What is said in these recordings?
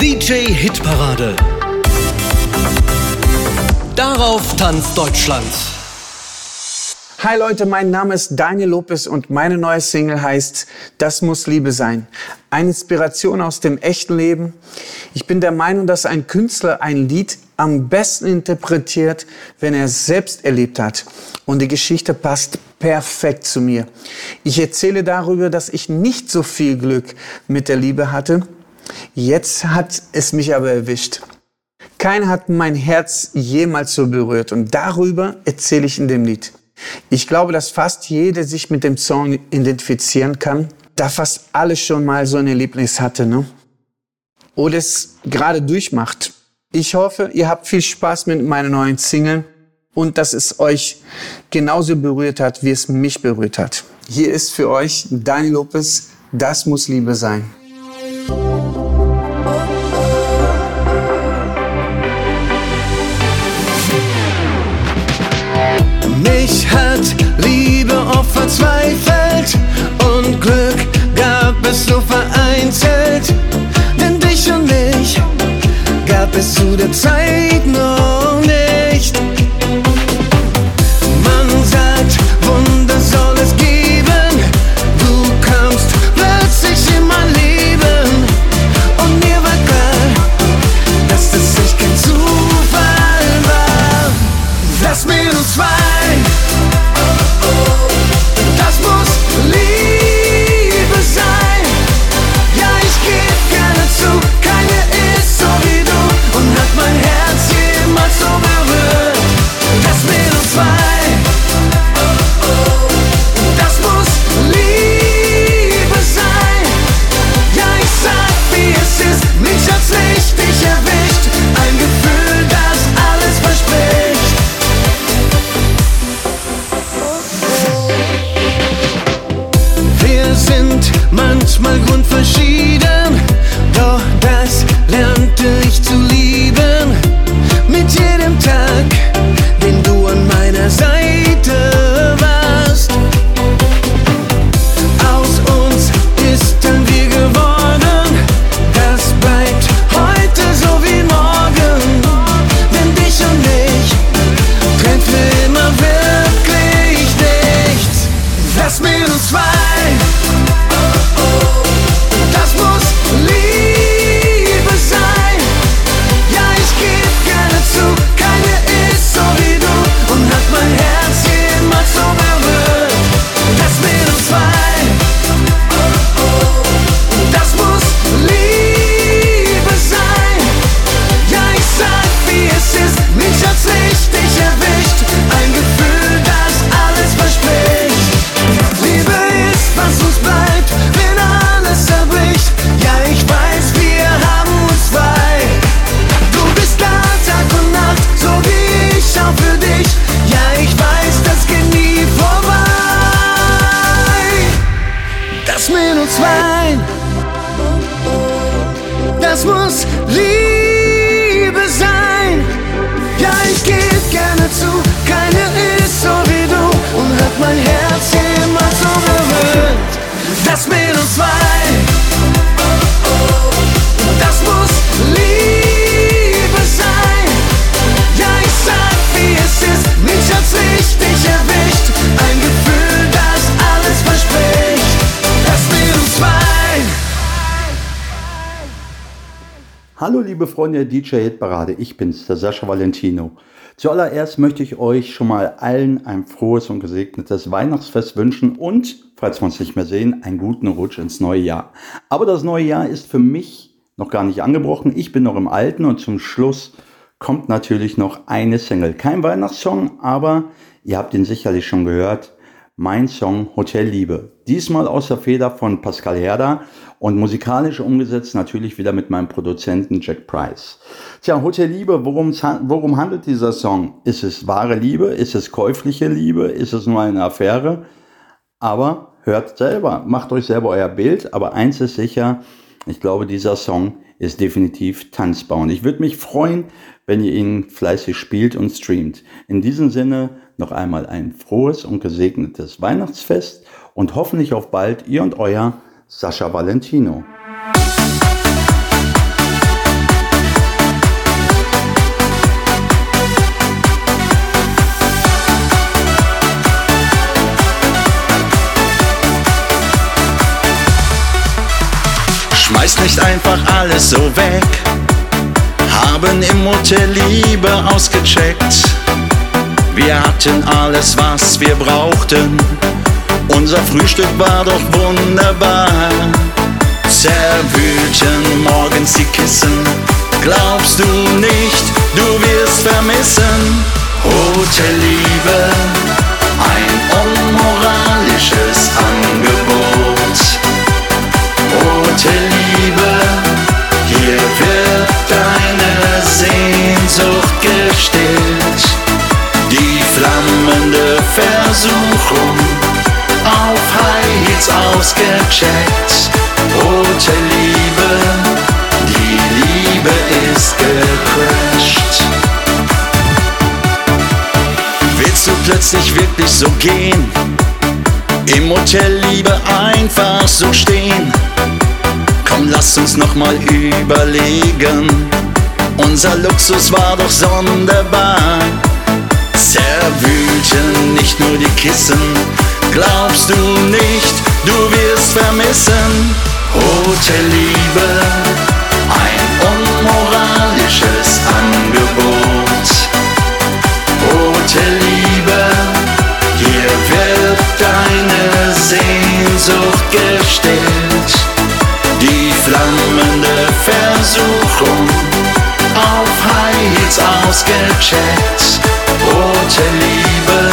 DJ Hitparade. Darauf tanzt Deutschland. Hi Leute, mein Name ist Daniel Lopez und meine neue Single heißt Das muss Liebe sein. Eine Inspiration aus dem echten Leben. Ich bin der Meinung, dass ein Künstler ein Lied am besten interpretiert, wenn er es selbst erlebt hat. Und die Geschichte passt perfekt zu mir. Ich erzähle darüber, dass ich nicht so viel Glück mit der Liebe hatte. Jetzt hat es mich aber erwischt. Keiner hat mein Herz jemals so berührt und darüber erzähle ich in dem Lied. Ich glaube, dass fast jeder sich mit dem Song identifizieren kann, da fast alle schon mal so ein Erlebnis hatte, ne? Oder es gerade durchmacht. Ich hoffe, ihr habt viel Spaß mit meiner neuen Single und dass es euch genauso berührt hat, wie es mich berührt hat. Hier ist für euch Dani Lopez, das muss Liebe sein. Mich hat Liebe oft verzweifelt und Glück gab es so vereinzelt. Denn dich und mich gab es zu der Zeit noch Hallo liebe Freunde der DJ Hitparade, ich bin's, der Sascha Valentino. Zuallererst möchte ich euch schon mal allen ein frohes und gesegnetes Weihnachtsfest wünschen und, falls wir uns nicht mehr sehen, einen guten Rutsch ins neue Jahr. Aber das neue Jahr ist für mich noch gar nicht angebrochen, ich bin noch im Alten und zum Schluss kommt natürlich noch eine Single. Kein Weihnachtssong, aber ihr habt ihn sicherlich schon gehört, mein Song Hotel Liebe. Diesmal aus der Feder von Pascal Herder und musikalisch umgesetzt natürlich wieder mit meinem Produzenten Jack Price. Tja, Hotel Liebe, worum, worum handelt dieser Song? Ist es wahre Liebe? Ist es käufliche Liebe? Ist es nur eine Affäre? Aber hört selber, macht euch selber euer Bild. Aber eins ist sicher, ich glaube, dieser Song ist definitiv tanzbar. Und ich würde mich freuen, wenn ihr ihn fleißig spielt und streamt. In diesem Sinne noch einmal ein frohes und gesegnetes Weihnachtsfest und hoffentlich auf bald ihr und euer Sascha Valentino. Schmeiß nicht einfach alles so weg. Haben im Hotel Liebe ausgecheckt. Wir hatten alles, was wir brauchten. Unser Frühstück war doch wunderbar. Zerwühlten morgens die Kissen. Glaubst du nicht, du wirst vermissen? Hotelliebe, ein unmoralisches Angebot. Hotelliebe, hier wird deine Sehnsucht gestillt. Die flammende Versuchung Heels ausgecheckt. Hotelliebe, die Liebe ist gecrashed. Willst du plötzlich wirklich so gehen? Im Hotel Liebe einfach so stehen? Komm, lass uns noch mal überlegen. Unser Luxus war doch sonderbar. Zerwühlten nicht nur die Kissen. Glaubst du nicht, du wirst vermissen? Hotelliebe, ein unmoralisches Angebot. Hotelliebe, hier wird deine Sehnsucht gestillt. Die flammende Versuchung auf Heels ausgecheckt. Hotelliebe, die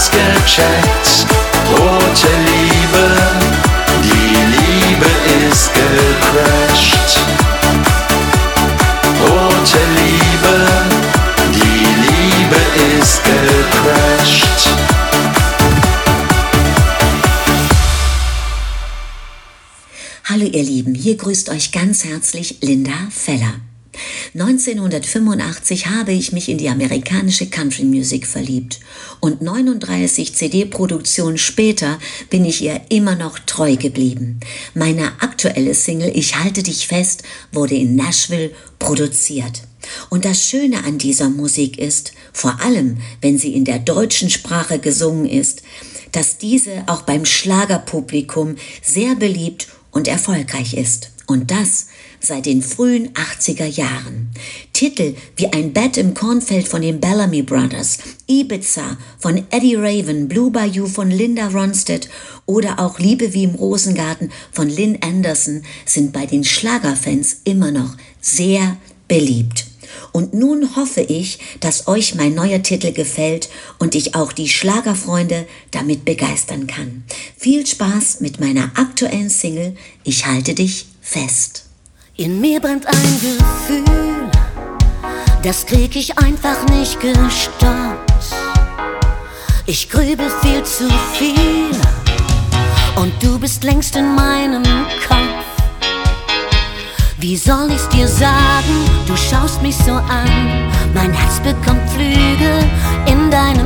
Ausgecheckt. Hotelliebe, die Liebe ist gecrashed. Hotelliebe, die Liebe ist gecrashed. Hallo ihr Lieben, hier grüßt euch ganz herzlich Linda Feller. 1985 habe ich mich in die amerikanische Country Music verliebt und 39 CD-Produktionen später bin ich ihr immer noch treu geblieben. Meine aktuelle Single Ich halte dich fest wurde in Nashville produziert. Und das Schöne an dieser Musik ist, vor allem wenn sie in der deutschen Sprache gesungen ist, dass diese auch beim Schlagerpublikum sehr beliebt und erfolgreich ist. Und das seit den frühen 80er Jahren. Titel wie Ein Bett im Kornfeld von den Bellamy Brothers, Ibiza von Eddie Raven, Blue Bayou von Linda Ronstadt oder auch Liebe wie im Rosengarten von Lynn Anderson sind bei den Schlagerfans immer noch sehr beliebt. Und nun hoffe ich, dass euch mein neuer Titel gefällt und ich auch die Schlagerfreunde damit begeistern kann. Viel Spaß mit meiner aktuellen Single Ich halte dich fest. In mir brennt ein Gefühl, das krieg ich einfach nicht gestoppt. Ich grübel viel zu viel und du bist längst in meinem Kopf. Wie soll ich's dir sagen? Du schaust mich so an. Mein Herz bekommt Flügel in deinem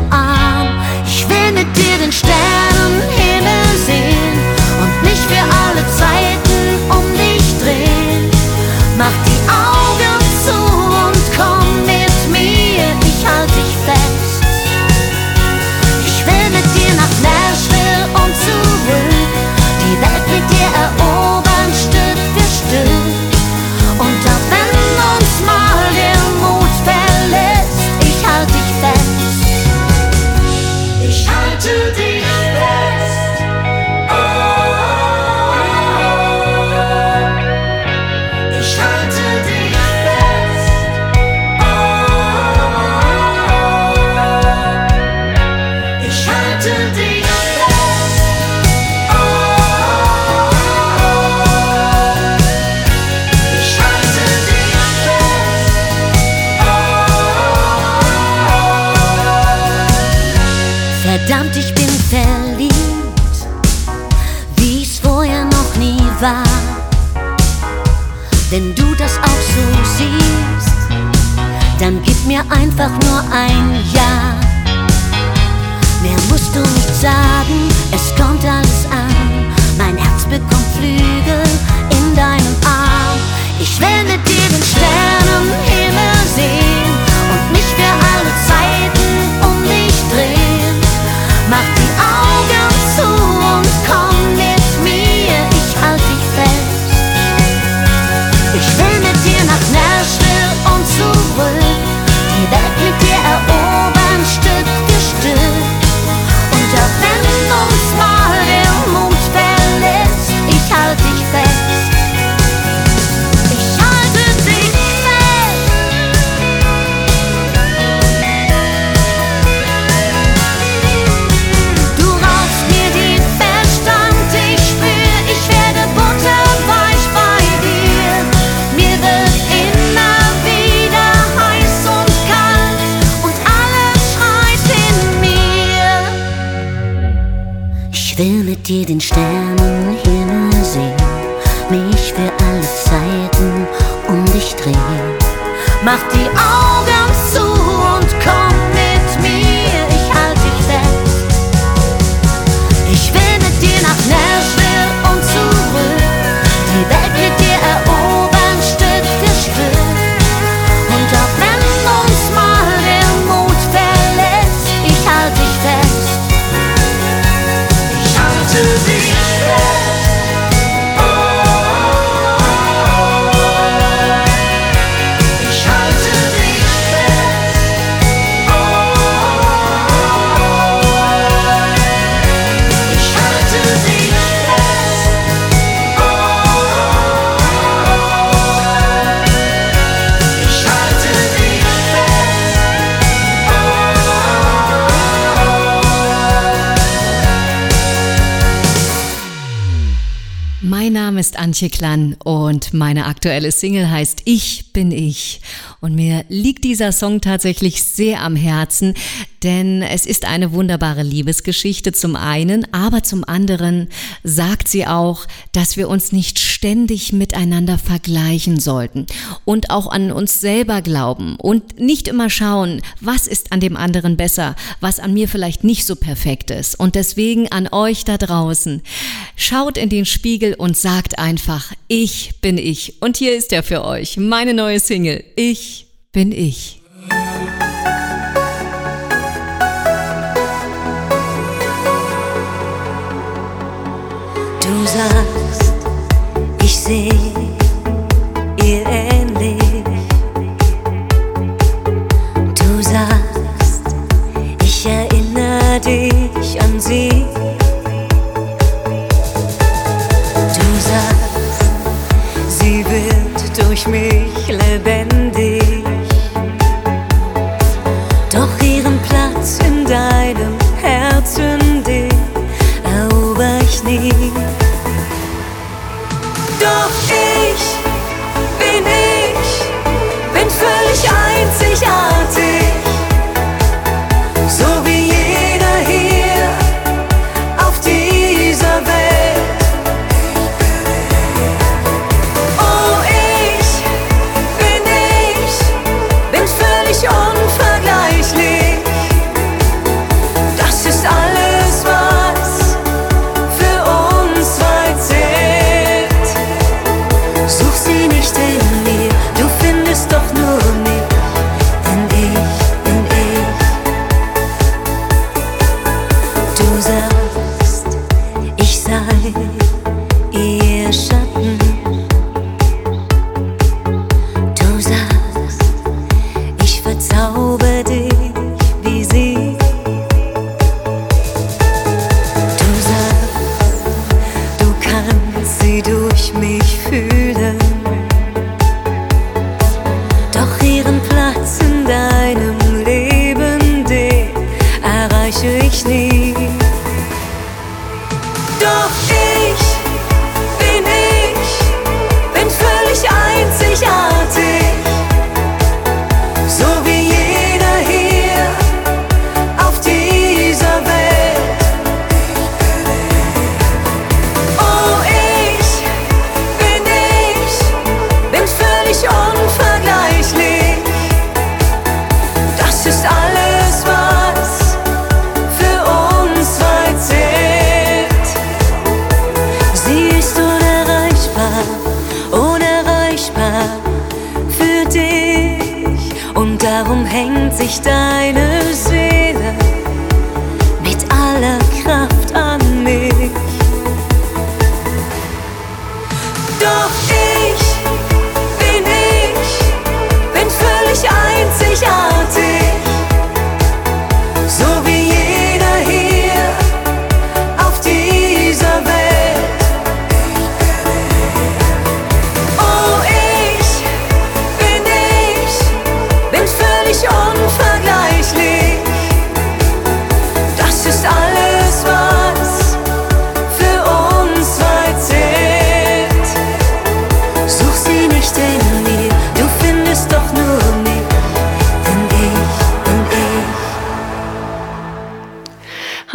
Verdammt, ich bin verliebt, wie es vorher noch nie war. Wenn du das auch so siehst, dann gib mir einfach nur ein Ja. Mehr musst du nicht sagen, es kommt alles an. Mein Herz bekommt Flügel in deinem Arm. Ich mit dir den Sternenhimmel sehen und mich für alle Zeiten Mach die Augen ist Antje Klann und meine aktuelle Single heißt Ich bin ich. Und mir liegt dieser Song tatsächlich sehr am Herzen, denn es ist eine wunderbare Liebesgeschichte zum einen, aber zum anderen sagt sie auch, dass wir uns nicht ständig miteinander vergleichen sollten und auch an uns selber glauben und nicht immer schauen, was ist an dem anderen besser, was an mir vielleicht nicht so perfekt ist. Und deswegen an euch da draußen, schaut in den Spiegel und sagt einfach, ich bin ich. Und hier ist er für euch, meine neue Single, Ich bin ich. Du sagst, zauber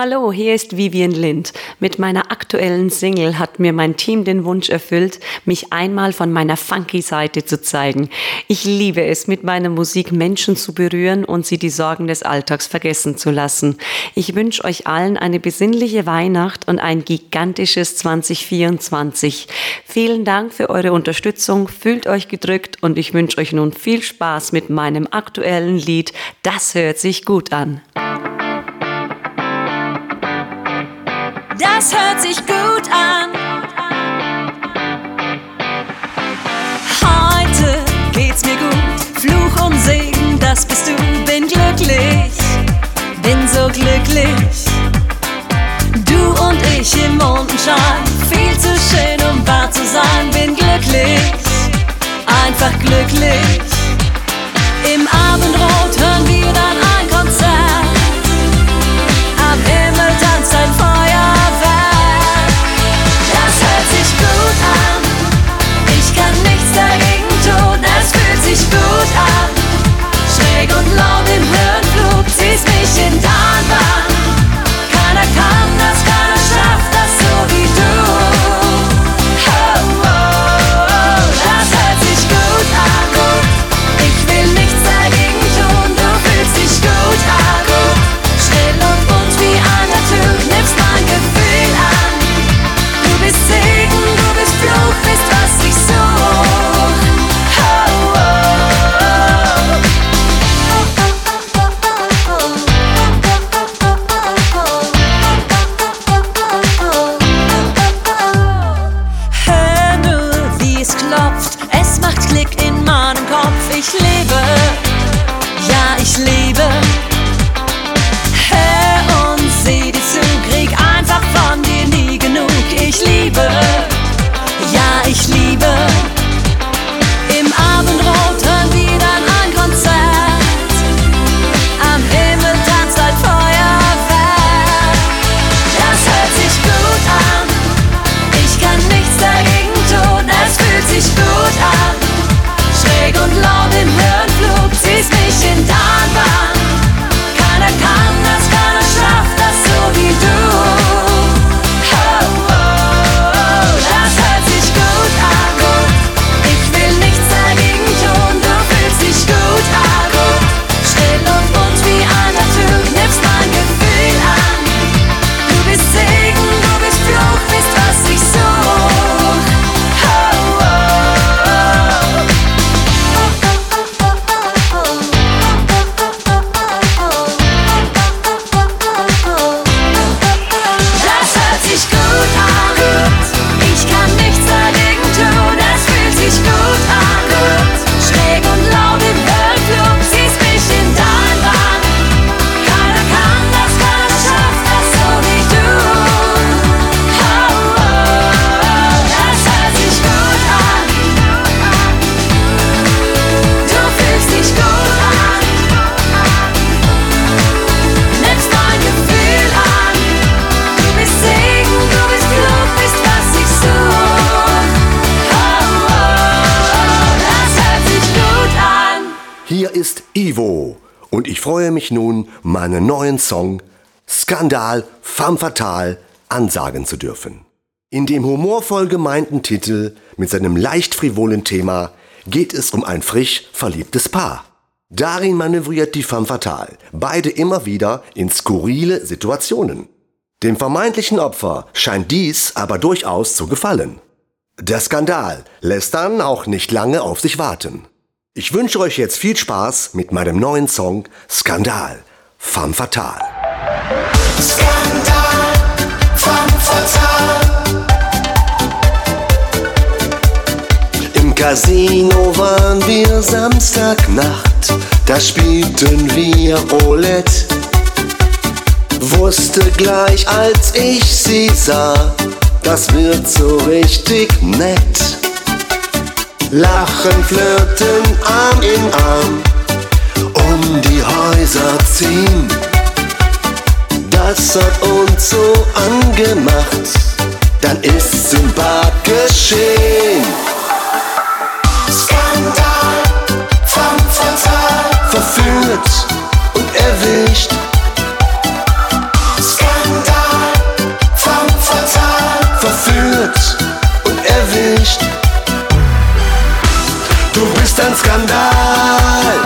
Hallo, hier ist Vivian Lind. Mit meiner aktuellen Single hat mir mein Team den Wunsch erfüllt, mich einmal von meiner funky Seite zu zeigen. Ich liebe es, mit meiner Musik Menschen zu berühren und sie die Sorgen des Alltags vergessen zu lassen. Ich wünsche euch allen eine besinnliche Weihnacht und ein gigantisches 2024. Vielen Dank für eure Unterstützung, fühlt euch gedrückt und ich wünsche euch nun viel Spaß mit meinem aktuellen Lied. Das hört sich gut an. Das hört sich gut an. Heute geht's mir gut, Fluch und Segen, das bist du. Bin glücklich, bin so glücklich. Du und ich im Mondenschein, viel zu schön, um wahr zu sein. Bin glücklich, einfach glücklich. Hier ist Ivo und ich freue mich nun, meinen neuen Song Skandal Femme Fatale ansagen zu dürfen. In dem humorvoll gemeinten Titel mit seinem leicht frivolen Thema geht es um ein frisch verliebtes Paar. Darin manövriert die Femme Fatale beide immer wieder in skurrile Situationen. Dem vermeintlichen Opfer scheint dies aber durchaus zu gefallen. Der Skandal lässt dann auch nicht lange auf sich warten. Ich wünsche euch jetzt viel Spaß mit meinem neuen Song Skandal, Femme Fatale. Skandal, femme fatale. Im Casino waren wir Samstagnacht, da spielten wir Roulette. Wusste gleich, als ich sie sah, das wird so richtig nett. Lachen, flirten, Arm in Arm, um die Häuser ziehen. Das hat uns so angemacht, dann ist's im Bad geschehen. Skandal, femme fatale. Verführt und erwischt, Skandal, femme fatale. verführt und erwischt. Ein Skandal,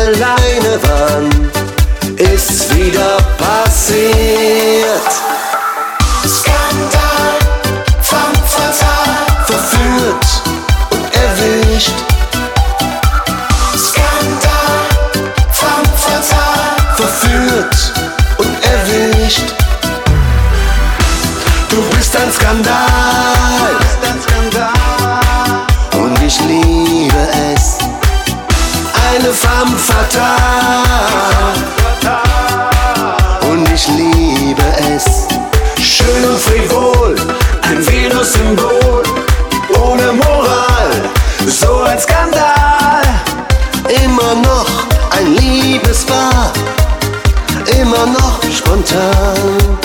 alleine waren, ist's wieder passiert. Skandal, femme fatale. Verführt und erwischt, Skandal, femme fatale. verführt und erwischt. Du bist ein Skandal, Femme fatale, und ich liebe es. Schön und frivol, ein Venus-Symbol, ohne Moral, so ein Skandal. Immer noch ein Liebespaar, immer noch spontan.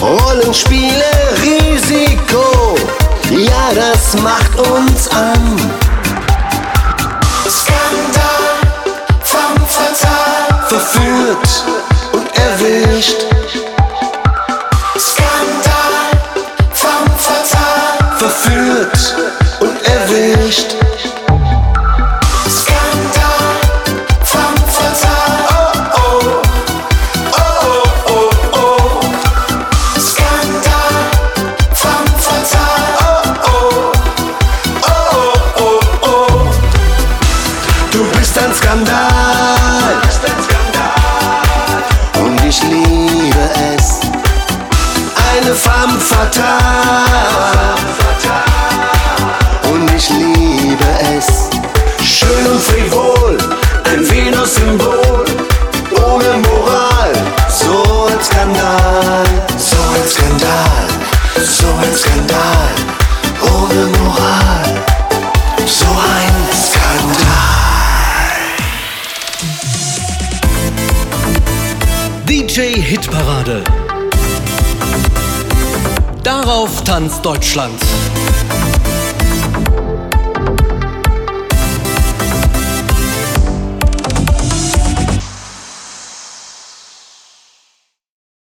Rollenspiele, Risiko, ja, das macht uns an. Hitparade. Darauf tanzt Deutschland.